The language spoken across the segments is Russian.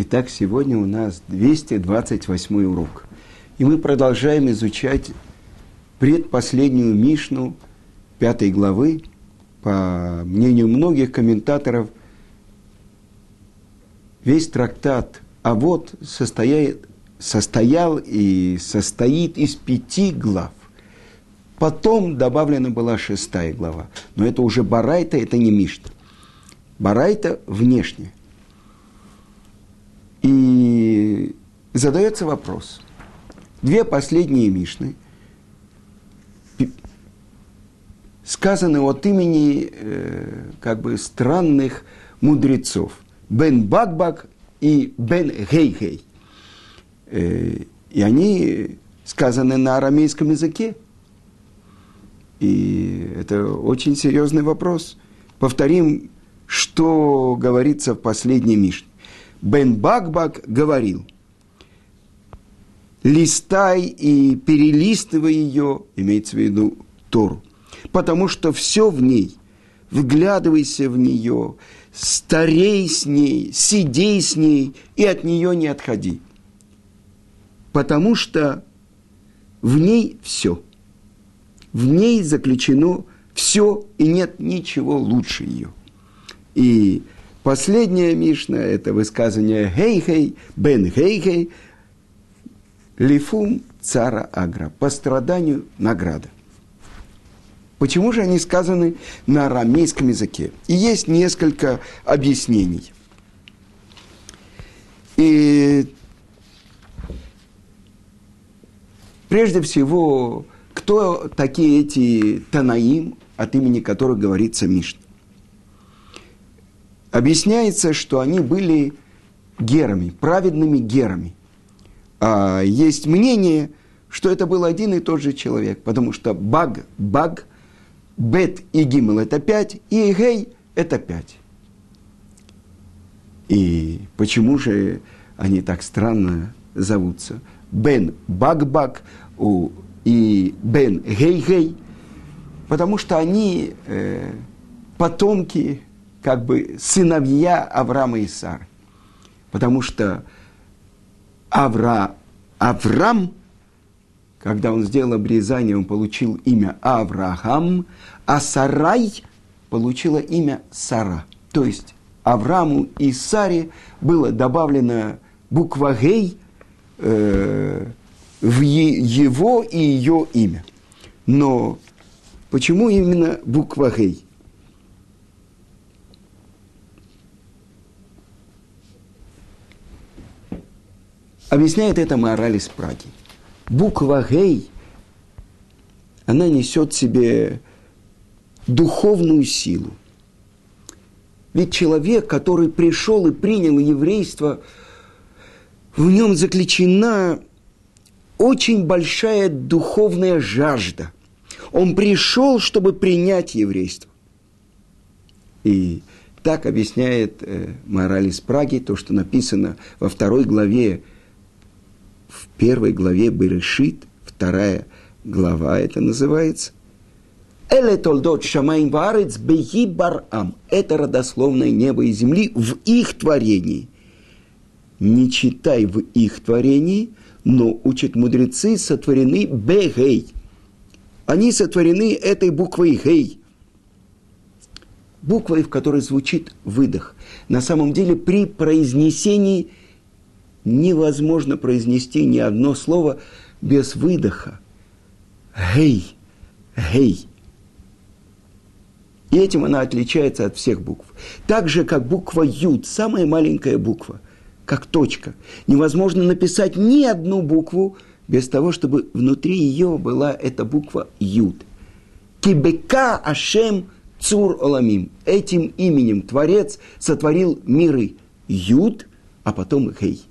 Итак, сегодня у нас 228 урок. И мы продолжаем изучать предпоследнюю Мишну пятой главы. По мнению многих комментаторов, весь трактат а вот состоит, состоял и состоит из пяти глав. Потом добавлена была шестая глава. Но это уже Барайта, это не Мишна. Барайта внешне. И задается вопрос. Две последние Мишны сказаны от имени э, как бы странных мудрецов. Бен Бакбак и Бен Гейгей. Э, и они сказаны на арамейском языке. И это очень серьезный вопрос. Повторим, что говорится в последней Мишне. Бен Бакбак говорил, листай и перелистывай ее, имеется в виду Тору, потому что все в ней, вглядывайся в нее, старей с ней, сидей с ней и от нее не отходи. Потому что в ней все. В ней заключено все, и нет ничего лучше ее. И последняя Мишна – это высказывание «Хей-хей», «Бен хей-хей», «Лифум цара агра» – по страданию награда. Почему же они сказаны на арамейском языке? И есть несколько объяснений. И прежде всего, кто такие эти Танаим, от имени которых говорится Мишна? Объясняется, что они были герами, праведными герами. А есть мнение, что это был один и тот же человек, потому что баг, баг – Бет и Гимл – это пять, и Гей – это пять. И почему же они так странно зовутся? Бен Багбак и Бен Гей-Гей, потому что они э, потомки, как бы сыновья Авраама и Сары. Потому что Авра, Авраам когда он сделал обрезание, он получил имя Авраам, а Сарай получила имя Сара. То есть Аврааму и Саре было добавлено буква Гей э, в его и ее имя. Но почему именно буква Гей? Объясняет это мораль Праги буква Гей, она несет в себе духовную силу. Ведь человек, который пришел и принял еврейство, в нем заключена очень большая духовная жажда. Он пришел, чтобы принять еврейство. И так объясняет э, мораль Праги, то, что написано во второй главе в первой главе Берешит, вторая глава это называется. Эле толдот шамаим варец беги барам. Это родословное небо и земли в их творении. Не читай в их творении, но учат мудрецы сотворены бегей. Они сотворены этой буквой гей. Буквой, в которой звучит выдох. На самом деле при произнесении – невозможно произнести ни одно слово без выдоха. Гей, гей. И этим она отличается от всех букв. Так же, как буква Юд, самая маленькая буква, как точка. Невозможно написать ни одну букву без того, чтобы внутри ее была эта буква Юд. Кибека Ашем Цур Оламим. Этим именем Творец сотворил миры. Юд, а потом Гей.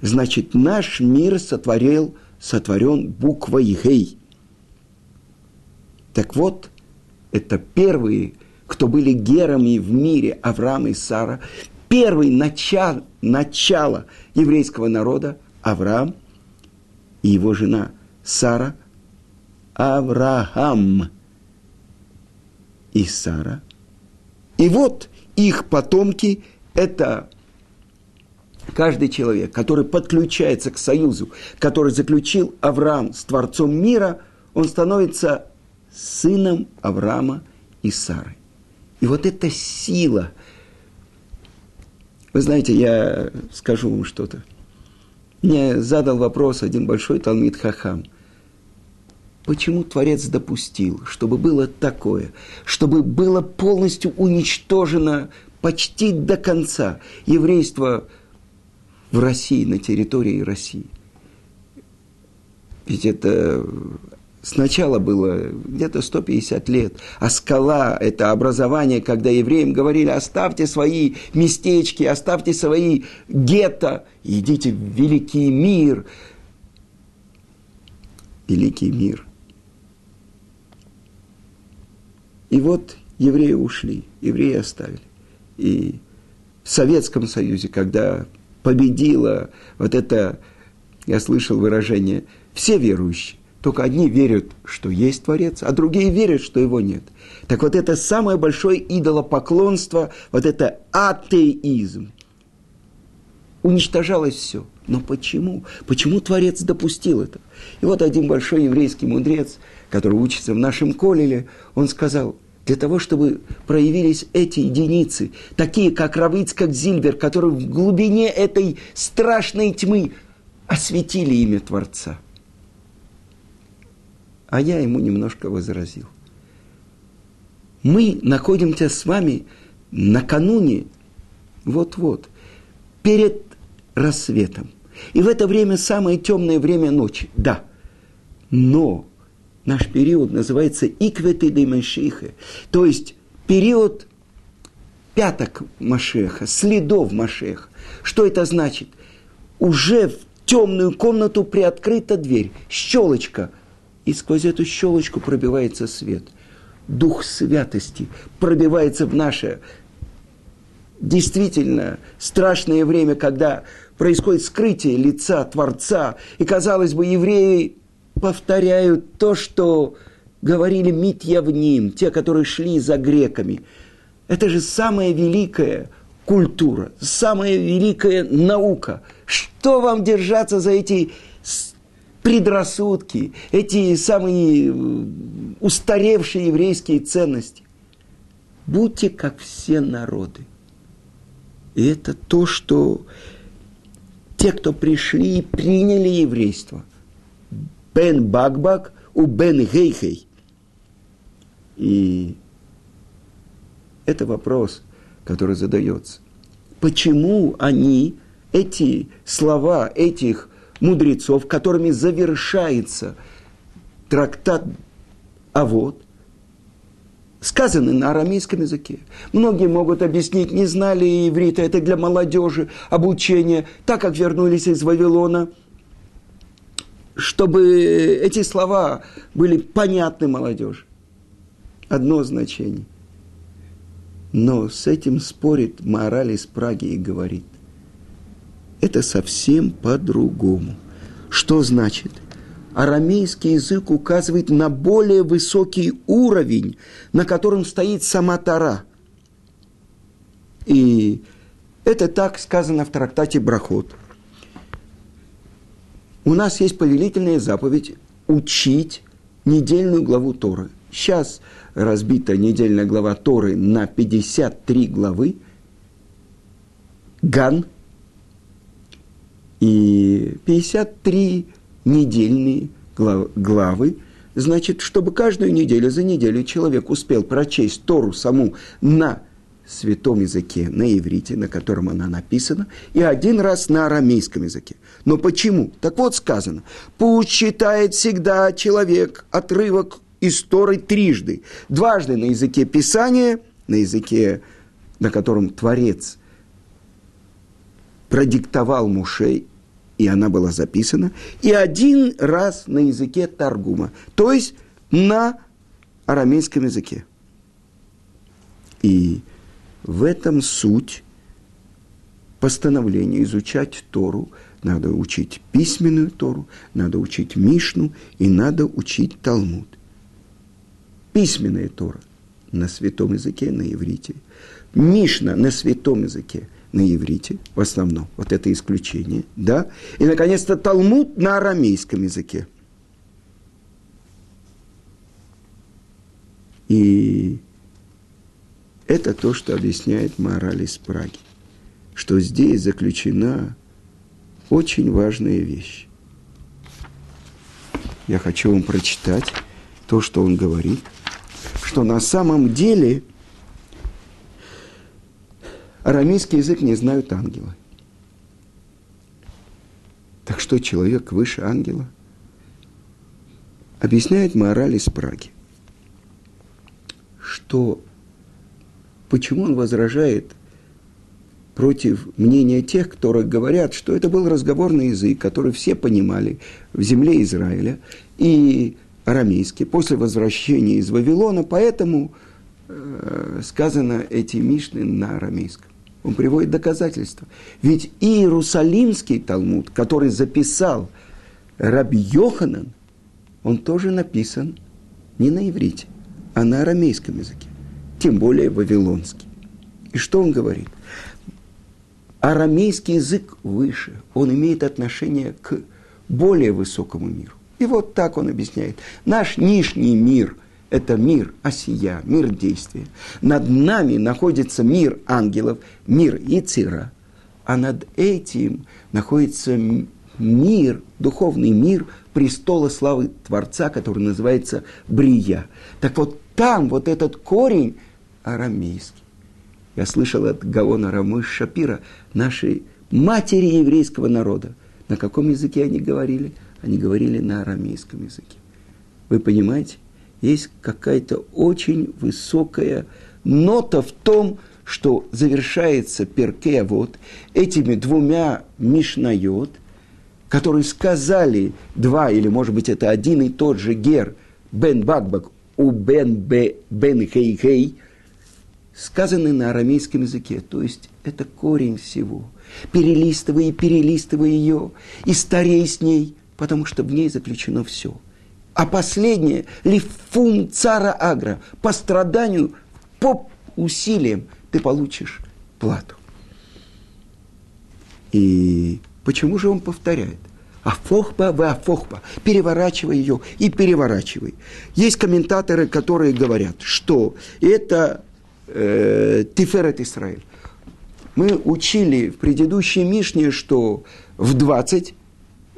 Значит, наш мир сотворил, сотворен буквой Гей. Так вот, это первые, кто были герами в мире, Авраам и Сара, первый начало, начало еврейского народа, Авраам и его жена Сара, Авраам и Сара. И вот их потомки – это каждый человек, который подключается к союзу, который заключил Авраам с Творцом мира, он становится сыном Авраама и Сары. И вот эта сила, вы знаете, я скажу вам что-то. Мне задал вопрос один большой Талмит Хахам. Почему Творец допустил, чтобы было такое, чтобы было полностью уничтожено почти до конца еврейство в России, на территории России? Ведь это Сначала было где-то 150 лет, а скала – это образование, когда евреям говорили, оставьте свои местечки, оставьте свои гетто, идите в великий мир. Великий мир. И вот евреи ушли, евреи оставили. И в Советском Союзе, когда победила вот это, я слышал выражение, все верующие, только одни верят, что есть Творец, а другие верят, что его нет. Так вот это самое большое идолопоклонство, вот это атеизм. Уничтожалось все. Но почему? Почему Творец допустил это? И вот один большой еврейский мудрец, который учится в нашем колеле, он сказал, для того, чтобы проявились эти единицы, такие как Равиц, как Зильбер, которые в глубине этой страшной тьмы осветили имя Творца – а я ему немножко возразил. Мы находимся с вами накануне, вот-вот, перед рассветом. И в это время самое темное время ночи, да. Но наш период называется икветы де Машиха, то есть период пяток Машеха, следов Машеха. Что это значит? Уже в темную комнату приоткрыта дверь, щелочка – и сквозь эту щелочку пробивается свет. Дух святости пробивается в наше действительно страшное время, когда происходит скрытие лица Творца, и, казалось бы, евреи повторяют то, что говорили Митьявним, те, которые шли за греками. Это же самая великая культура, самая великая наука. Что вам держаться за эти предрассудки, эти самые э, устаревшие еврейские ценности. Будьте как все народы. И это то, что те, кто пришли и приняли еврейство. Бен Багбак у Бен Гейхей. И это вопрос, который задается. Почему они, эти слова этих мудрецов, которыми завершается трактат а вот сказаны на арамейском языке. Многие могут объяснить, не знали иврита, это для молодежи, обучение, так как вернулись из Вавилона, чтобы эти слова были понятны молодежи. Одно значение. Но с этим спорит мораль из Праги и говорит, это совсем по-другому. Что значит? Арамейский язык указывает на более высокий уровень, на котором стоит сама Тара. И это так сказано в трактате Брахот. У нас есть повелительная заповедь учить недельную главу Торы. Сейчас разбита недельная глава Торы на 53 главы. Ган – и 53 недельные главы, значит, чтобы каждую неделю за неделю человек успел прочесть Тору саму на святом языке, на иврите, на котором она написана, и один раз на арамейском языке. Но почему? Так вот сказано, пусть читает всегда человек отрывок из Торы трижды. Дважды на языке Писания, на языке, на котором Творец – продиктовал Мушей, и она была записана, и один раз на языке Таргума, то есть на арамейском языке. И в этом суть постановления изучать Тору. Надо учить письменную Тору, надо учить Мишну и надо учить Талмуд. Письменная Тора на святом языке, на иврите. Мишна на святом языке – на иврите, в основном, вот это исключение, да, и, наконец-то, Талмуд на арамейском языке. И это то, что объясняет мораль из Праги, что здесь заключена очень важная вещь. Я хочу вам прочитать то, что он говорит, что на самом деле арамейский язык не знают ангелы. Так что человек выше ангела? Объясняет мораль из Праги, что почему он возражает против мнения тех, которые говорят, что это был разговорный язык, который все понимали в земле Израиля, и арамейский после возвращения из Вавилона, поэтому э, сказано эти мишны на арамейском. Он приводит доказательства. Ведь Иерусалимский Талмуд, который записал Раби Йоханан, он тоже написан не на иврите, а на арамейском языке, тем более вавилонский. И что он говорит? Арамейский язык выше, он имеет отношение к более высокому миру. И вот так он объясняет. Наш нижний мир – это мир осия, мир действия. Над нами находится мир ангелов, мир Ицира, а над этим находится мир, духовный мир престола славы Творца, который называется Брия. Так вот там вот этот корень арамейский. Я слышал от Гаона Рамыш Шапира, нашей матери еврейского народа. На каком языке они говорили – они говорили на арамейском языке. Вы понимаете, есть какая-то очень высокая нота в том, что завершается перкея вот этими двумя мишнайот, которые сказали два, или может быть это один и тот же гер, бен бакбак, у бен бе, бен хей хей, сказаны на арамейском языке. То есть это корень всего. Перелистывай и перелистывай ее, и старей с ней – потому что в ней заключено все. А последнее, лифум цара агра, по страданию, по усилиям ты получишь плату. И почему же он повторяет? Афохба в афохба. Переворачивай ее и переворачивай. Есть комментаторы, которые говорят, что это э, Тиферет Исраиль. Мы учили в предыдущей Мишне, что в 20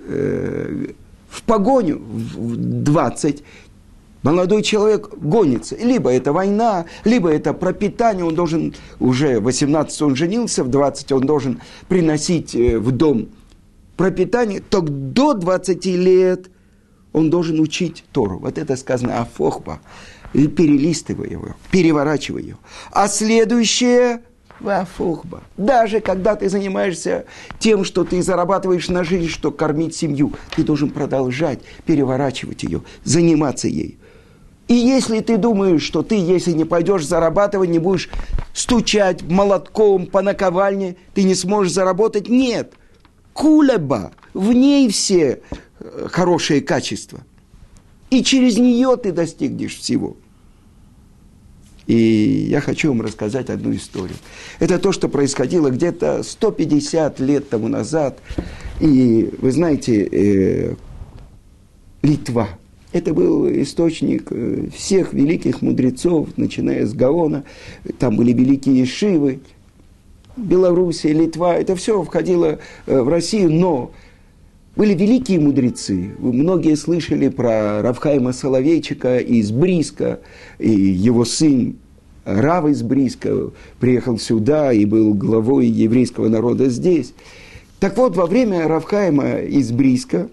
э, в погоню в 20, молодой человек гонится. Либо это война, либо это пропитание, он должен, уже 18 он женился, в 20 он должен приносить э, в дом пропитание, то до 20 лет он должен учить Тору. Вот это сказано Афохба. И перелистывай его, переворачивай ее. А следующее Вафухба. Даже когда ты занимаешься тем, что ты зарабатываешь на жизнь, что кормить семью, ты должен продолжать переворачивать ее, заниматься ей. И если ты думаешь, что ты, если не пойдешь зарабатывать, не будешь стучать молотком по наковальне, ты не сможешь заработать, нет. Кулеба, в ней все э, хорошие качества. И через нее ты достигнешь всего – и я хочу вам рассказать одну историю. Это то, что происходило где-то 150 лет тому назад. И вы знаете, э, Литва. Это был источник э, всех великих мудрецов, начиная с Гаона. Там были великие Шивы. Белоруссия, Литва, это все входило э, в Россию, но были великие мудрецы. Вы многие слышали про Равхайма Соловейчика из Бриска, и его сын Рав из Бриска приехал сюда и был главой еврейского народа здесь. Так вот, во время Равхайма из Бриска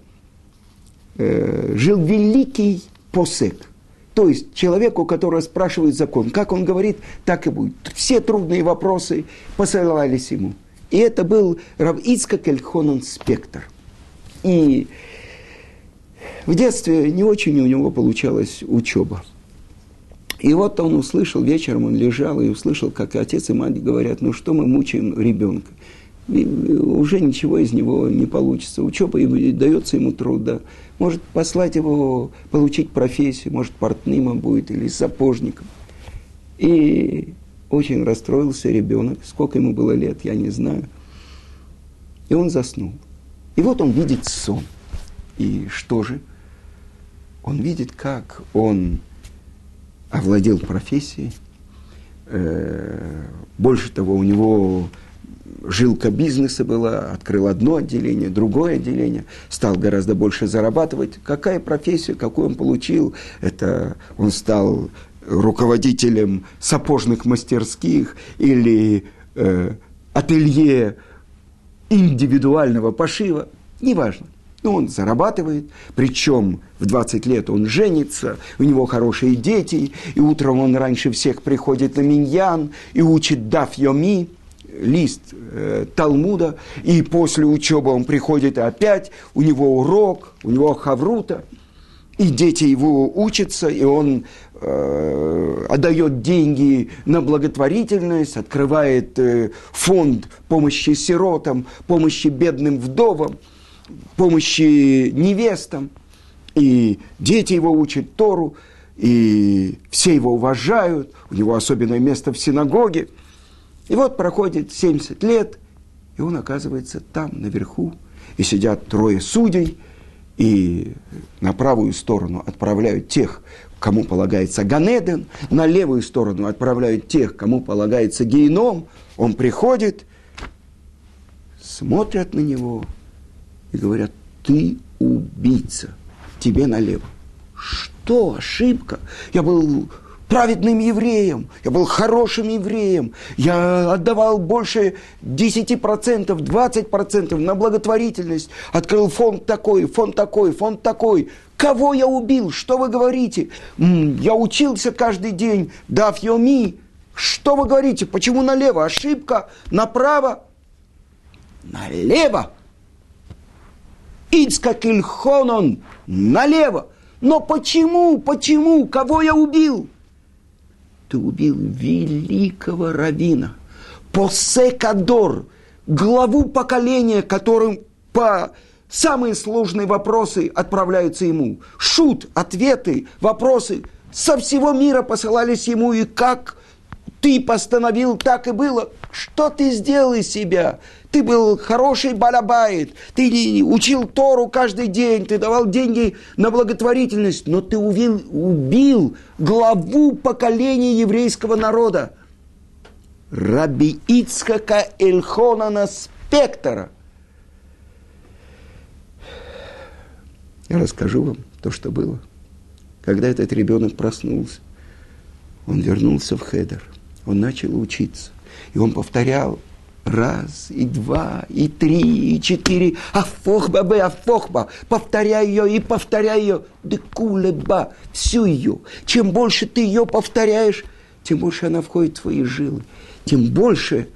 э, жил великий посек. То есть человек, у которого спрашивают закон, как он говорит, так и будет. Все трудные вопросы посылались ему. И это был Рав Ицкак Эльхонан Спектр – и в детстве не очень у него получалась учеба. И вот он услышал, вечером он лежал и услышал, как отец и мать говорят, ну что мы мучаем ребенка. И уже ничего из него не получится. Учеба дается ему труда. Может послать его получить профессию, может портным он будет или сапожником. И очень расстроился ребенок, сколько ему было лет, я не знаю. И он заснул. И вот он видит сон. И что же? Он видит, как он овладел профессией. Э, больше того, у него жилка бизнеса была, открыл одно отделение, другое отделение, стал гораздо больше зарабатывать. Какая профессия, какую он получил? Это он стал руководителем сапожных мастерских или э, ателье индивидуального пошива, неважно. Но он зарабатывает, причем в 20 лет он женится, у него хорошие дети, и утром он раньше всех приходит на миньян и учит даф йоми, лист э, Талмуда, и после учебы он приходит опять, у него урок, у него хаврута, и дети его учатся, и он э, отдает деньги на благотворительность, открывает э, фонд помощи сиротам, помощи бедным вдовам, помощи невестам. И дети его учат Тору, и все его уважают, у него особенное место в синагоге. И вот проходит 70 лет, и он оказывается там, наверху, и сидят трое судей, и на правую сторону отправляют тех, кому полагается Ганеден, на левую сторону отправляют тех, кому полагается гейном. Он приходит, смотрят на него и говорят, ты убийца, тебе налево. Что, ошибка? Я был праведным евреем, я был хорошим евреем, я отдавал больше 10%, 20% на благотворительность, открыл фонд такой, фонд такой, фонд такой. Кого я убил? Что вы говорите? Я учился каждый день, дав йоми. Что вы говорите? Почему налево? Ошибка. Направо? Налево. Ицкак Ильхонон. Налево. Но почему? Почему? Кого я убил? Ты убил великого равина, Посекадор, главу поколения, которым по самые сложные вопросы отправляются ему. Шут, ответы, вопросы со всего мира посылались ему, и как ты постановил, так и было. Что ты сделал из себя? Ты был хороший балабайт, ты учил Тору каждый день, ты давал деньги на благотворительность, но ты убил, убил главу поколения еврейского народа. Раби Ицхака Эльхонана Спектора. Я расскажу вам то, что было. Когда этот ребенок проснулся, он вернулся в Хедер, он начал учиться, и он повторял Раз, и два, и три, и четыре. Афохба бе, афохба. Повторяй ее и повторяй ее. Декулеба. Всю ее. Чем больше ты ее повторяешь, тем больше она входит в твои жилы. Тем больше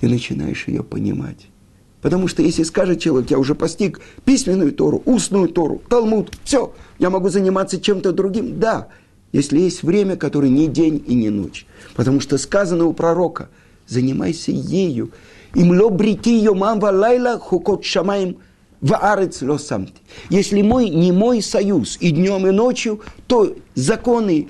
ты начинаешь ее понимать. Потому что если скажет человек, я уже постиг письменную Тору, устную Тору, Талмуд, все, я могу заниматься чем-то другим. Да, если есть время, которое не день и не ночь. Потому что сказано у пророка – занимайся ею. Им ло брити ее мамва лайла хукот шамаем ваарец ло самти. Если мой не мой союз и днем, и ночью, то законы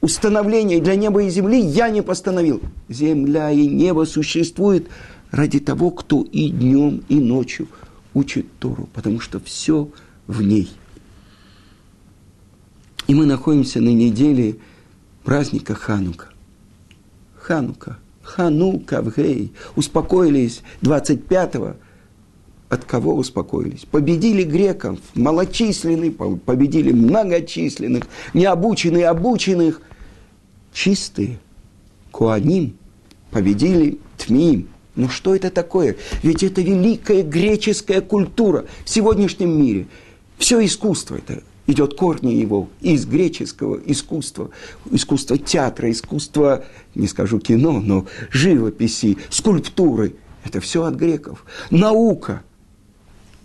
установления для неба и земли я не постановил. Земля и небо существуют ради того, кто и днем, и ночью учит Тору, потому что все в ней. И мы находимся на неделе праздника Ханука. Ханука – Ханука в Гей. Успокоились 25-го. От кого успокоились? Победили греков, малочисленных, победили многочисленных, необученных, обученных. Чистые, Куаним, победили Тмиим. Ну что это такое? Ведь это великая греческая культура в сегодняшнем мире. Все искусство это идет корни его из греческого искусства, искусства театра, искусства, не скажу кино, но живописи, скульптуры. Это все от греков. Наука,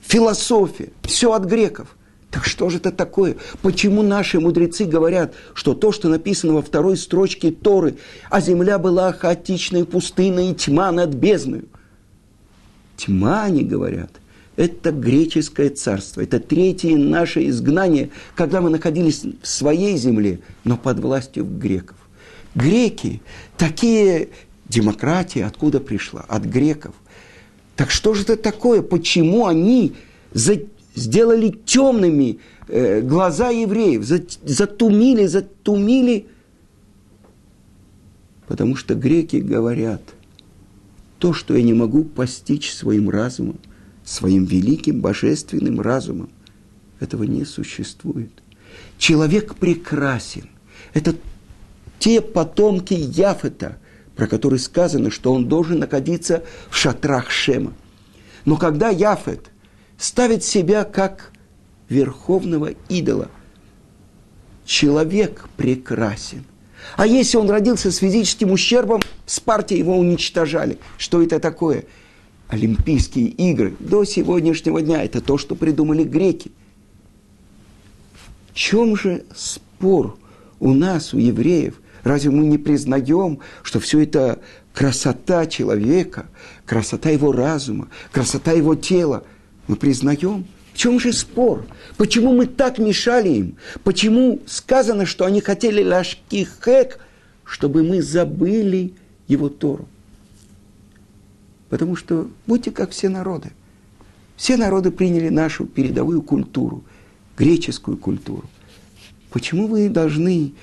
философия, все от греков. Так что же это такое? Почему наши мудрецы говорят, что то, что написано во второй строчке Торы, а земля была хаотичной, пустынной, тьма над бездной? Тьма, они говорят – это греческое царство, это третье наше изгнание, когда мы находились в своей земле, но под властью греков. Греки, такие демократии откуда пришла? От греков. Так что же это такое? Почему они за, сделали темными э, глаза евреев, за, затумили, затумили? Потому что греки говорят, то, что я не могу постичь своим разумом, своим великим божественным разумом, этого не существует. Человек прекрасен. Это те потомки Яфета, про которые сказано, что он должен находиться в шатрах Шема. Но когда Яфет ставит себя как верховного идола, человек прекрасен. А если он родился с физическим ущербом, с партией его уничтожали. Что это такое? Олимпийские игры до сегодняшнего дня – это то, что придумали греки. В чем же спор у нас, у евреев – Разве мы не признаем, что все это красота человека, красота его разума, красота его тела? Мы признаем. В чем же спор? Почему мы так мешали им? Почему сказано, что они хотели ляжки хэк, чтобы мы забыли его Тору? Потому что будьте как все народы. Все народы приняли нашу передовую культуру, греческую культуру. Почему вы должны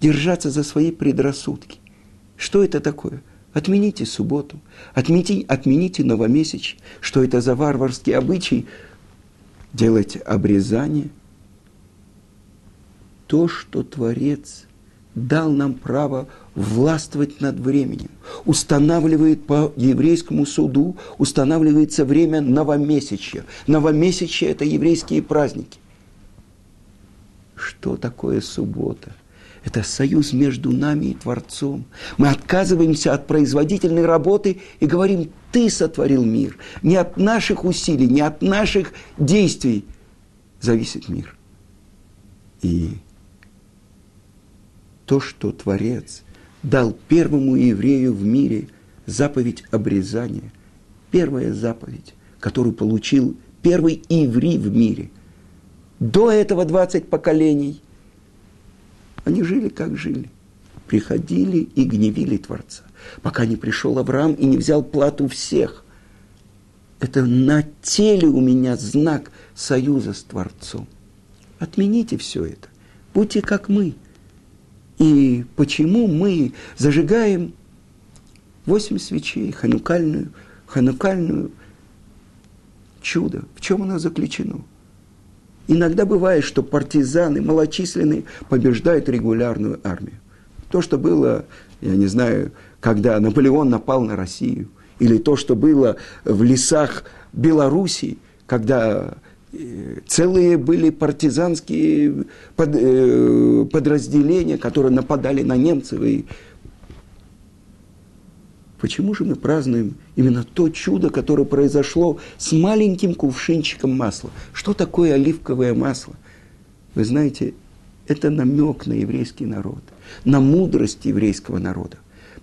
держаться за свои предрассудки. Что это такое? Отмените субботу, отмените, отмените новомесяч. Что это за варварский обычай? Делать обрезание. То, что Творец дал нам право властвовать над временем. Устанавливает по еврейскому суду, устанавливается время новомесячья. Новомесячье – это еврейские праздники. Что такое суббота – это союз между нами и Творцом. Мы отказываемся от производительной работы и говорим, ты сотворил мир. Не от наших усилий, не от наших действий зависит мир. И то, что Творец дал первому еврею в мире заповедь обрезания, первая заповедь, которую получил первый еврей в мире. До этого 20 поколений они жили, как жили. Приходили и гневили Творца, пока не пришел Авраам и не взял плату всех. Это на теле у меня знак союза с Творцом. Отмените все это. Будьте как мы. И почему мы зажигаем восемь свечей, ханукальную, ханукальную чудо? В чем оно заключено? Иногда бывает, что партизаны малочисленные побеждают регулярную армию. То, что было, я не знаю, когда Наполеон напал на Россию, или то, что было в лесах Белоруссии, когда целые были партизанские э, подразделения, которые нападали на немцев и Почему же мы празднуем именно то чудо, которое произошло с маленьким кувшинчиком масла? Что такое оливковое масло? Вы знаете, это намек на еврейский народ, на мудрость еврейского народа.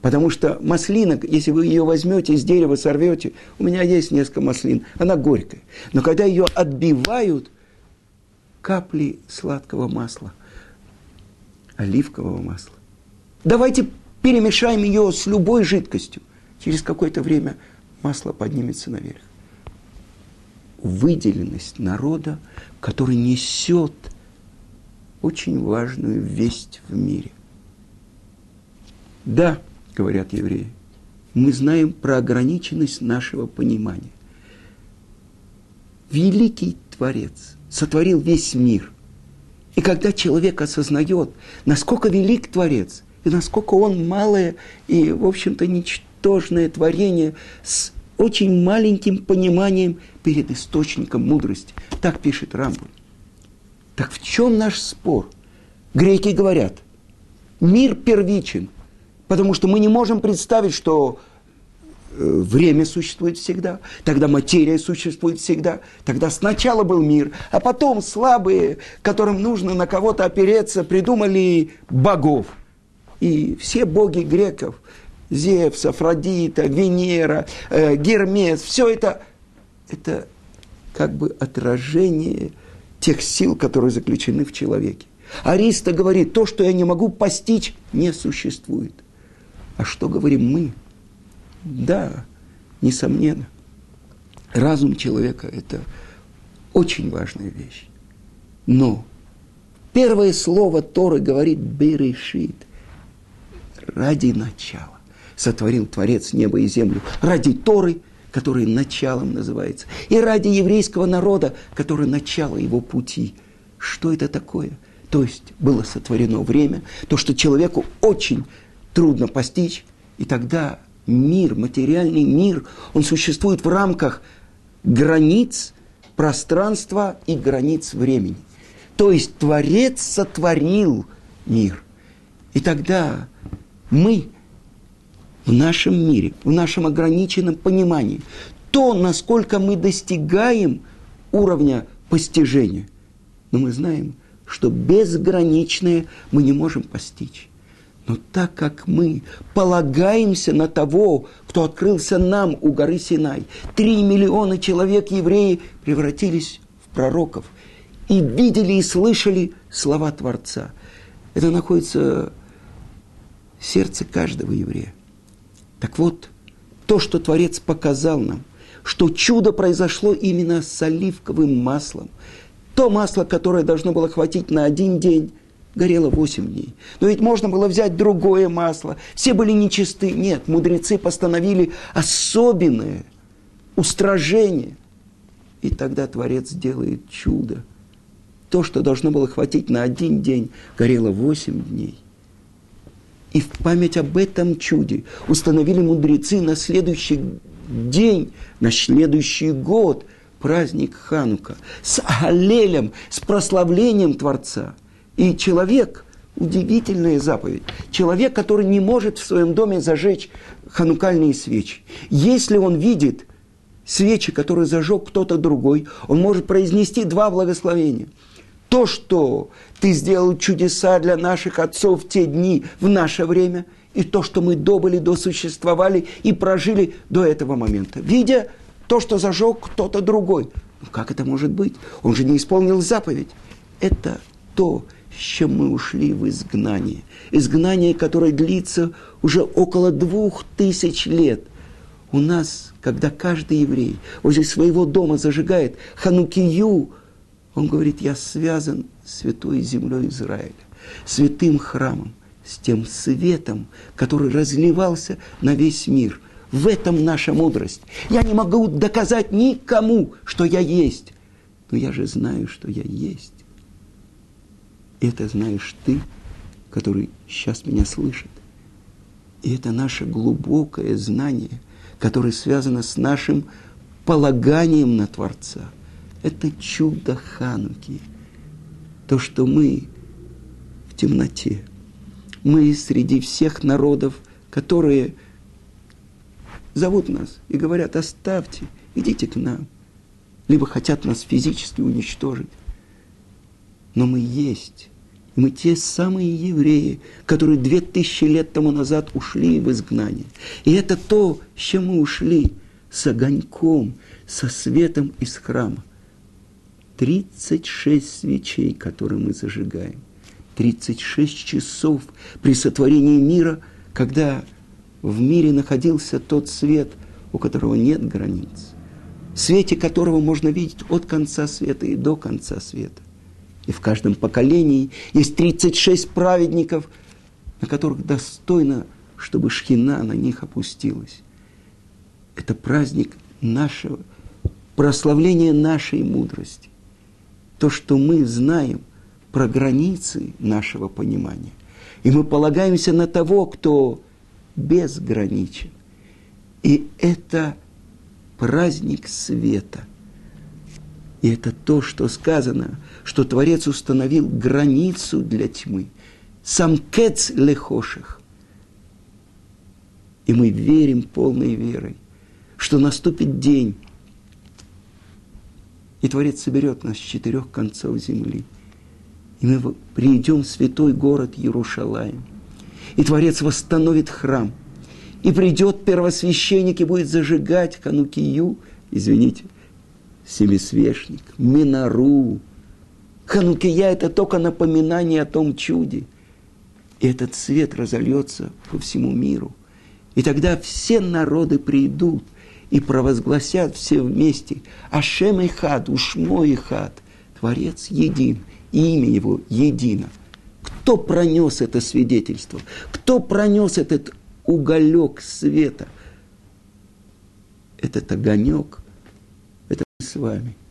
Потому что маслина, если вы ее возьмете из дерева, сорвете, у меня есть несколько маслин, она горькая. Но когда ее отбивают, капли сладкого масла, оливкового масла. Давайте перемешаем ее с любой жидкостью. Через какое-то время масло поднимется наверх. Выделенность народа, который несет очень важную весть в мире. Да, говорят евреи, мы знаем про ограниченность нашего понимания. Великий Творец сотворил весь мир. И когда человек осознает, насколько велик Творец – и насколько он малое и, в общем-то, ничтожное творение с очень маленьким пониманием перед источником мудрости. Так пишет Рамбуль. Так в чем наш спор? Греки говорят, мир первичен, потому что мы не можем представить, что э, время существует всегда, тогда материя существует всегда, тогда сначала был мир, а потом слабые, которым нужно на кого-то опереться, придумали богов – и все боги греков, Зевс, Афродита, Венера, э, Гермес, все это, это как бы отражение тех сил, которые заключены в человеке. Ариста говорит, то, что я не могу постичь, не существует. А что говорим мы? Да, несомненно. Разум человека – это очень важная вещь. Но первое слово Торы говорит «берешит» – ради начала. Сотворил Творец небо и землю ради Торы, который началом называется, и ради еврейского народа, который начало его пути. Что это такое? То есть было сотворено время, то, что человеку очень трудно постичь, и тогда мир, материальный мир, он существует в рамках границ пространства и границ времени. То есть Творец сотворил мир. И тогда мы в нашем мире, в нашем ограниченном понимании, то, насколько мы достигаем уровня постижения. Но мы знаем, что безграничное мы не можем постичь. Но так как мы полагаемся на того, кто открылся нам у горы Синай, три миллиона человек, евреи, превратились в пророков и видели и слышали слова Творца. Это находится в сердце каждого еврея. Так вот, то, что Творец показал нам, что чудо произошло именно с оливковым маслом, то масло, которое должно было хватить на один день, горело 8 дней. Но ведь можно было взять другое масло. Все были нечисты. Нет, мудрецы постановили особенное устражение. И тогда Творец делает чудо. То, что должно было хватить на один день, горело 8 дней. И в память об этом чуде установили мудрецы на следующий день, на следующий год праздник Ханука с Алелем, с прославлением Творца – и человек, удивительная заповедь, человек, который не может в своем доме зажечь ханукальные свечи, если он видит свечи, которые зажег кто-то другой, он может произнести два благословения. То, что ты сделал чудеса для наших отцов в те дни, в наше время, и то, что мы добыли, досуществовали и прожили до этого момента. Видя то, что зажег кто-то другой. Ну, как это может быть? Он же не исполнил заповедь. Это то, с чем мы ушли в изгнание. Изгнание, которое длится уже около двух тысяч лет. У нас, когда каждый еврей возле своего дома зажигает ханукию, он говорит, я связан с святой землей Израиля, святым храмом, с тем светом, который разливался на весь мир. В этом наша мудрость. Я не могу доказать никому, что я есть, но я же знаю, что я есть. Это знаешь ты, который сейчас меня слышит. И это наше глубокое знание, которое связано с нашим полаганием на Творца. Это чудо Хануки. То, что мы в темноте. Мы среди всех народов, которые зовут нас и говорят, оставьте, идите к нам. Либо хотят нас физически уничтожить. Но мы есть мы те самые евреи, которые две тысячи лет тому назад ушли в изгнание. И это то, с чем мы ушли, с огоньком, со светом из храма. 36 свечей, которые мы зажигаем. 36 часов при сотворении мира, когда в мире находился тот свет, у которого нет границ. В свете которого можно видеть от конца света и до конца света. И в каждом поколении есть 36 праведников, на которых достойно, чтобы шхина на них опустилась. Это праздник нашего, прославления нашей мудрости. То, что мы знаем про границы нашего понимания. И мы полагаемся на того, кто безграничен. И это праздник света – и это то, что сказано, что Творец установил границу для тьмы. Сам кец лехоших. И мы верим полной верой, что наступит день, и Творец соберет нас с четырех концов земли. И мы придем в святой город Иерушалаем. И Творец восстановит храм. И придет первосвященник и будет зажигать ханукию, извините, семисвешник, минару, Ханукия – это только напоминание о том чуде. И этот свет разольется по всему миру. И тогда все народы придут и провозгласят все вместе Ашем и Хад, Ушмо и Хад. Творец един, имя его едино. Кто пронес это свидетельство? Кто пронес этот уголек света? Этот огонек, с вами –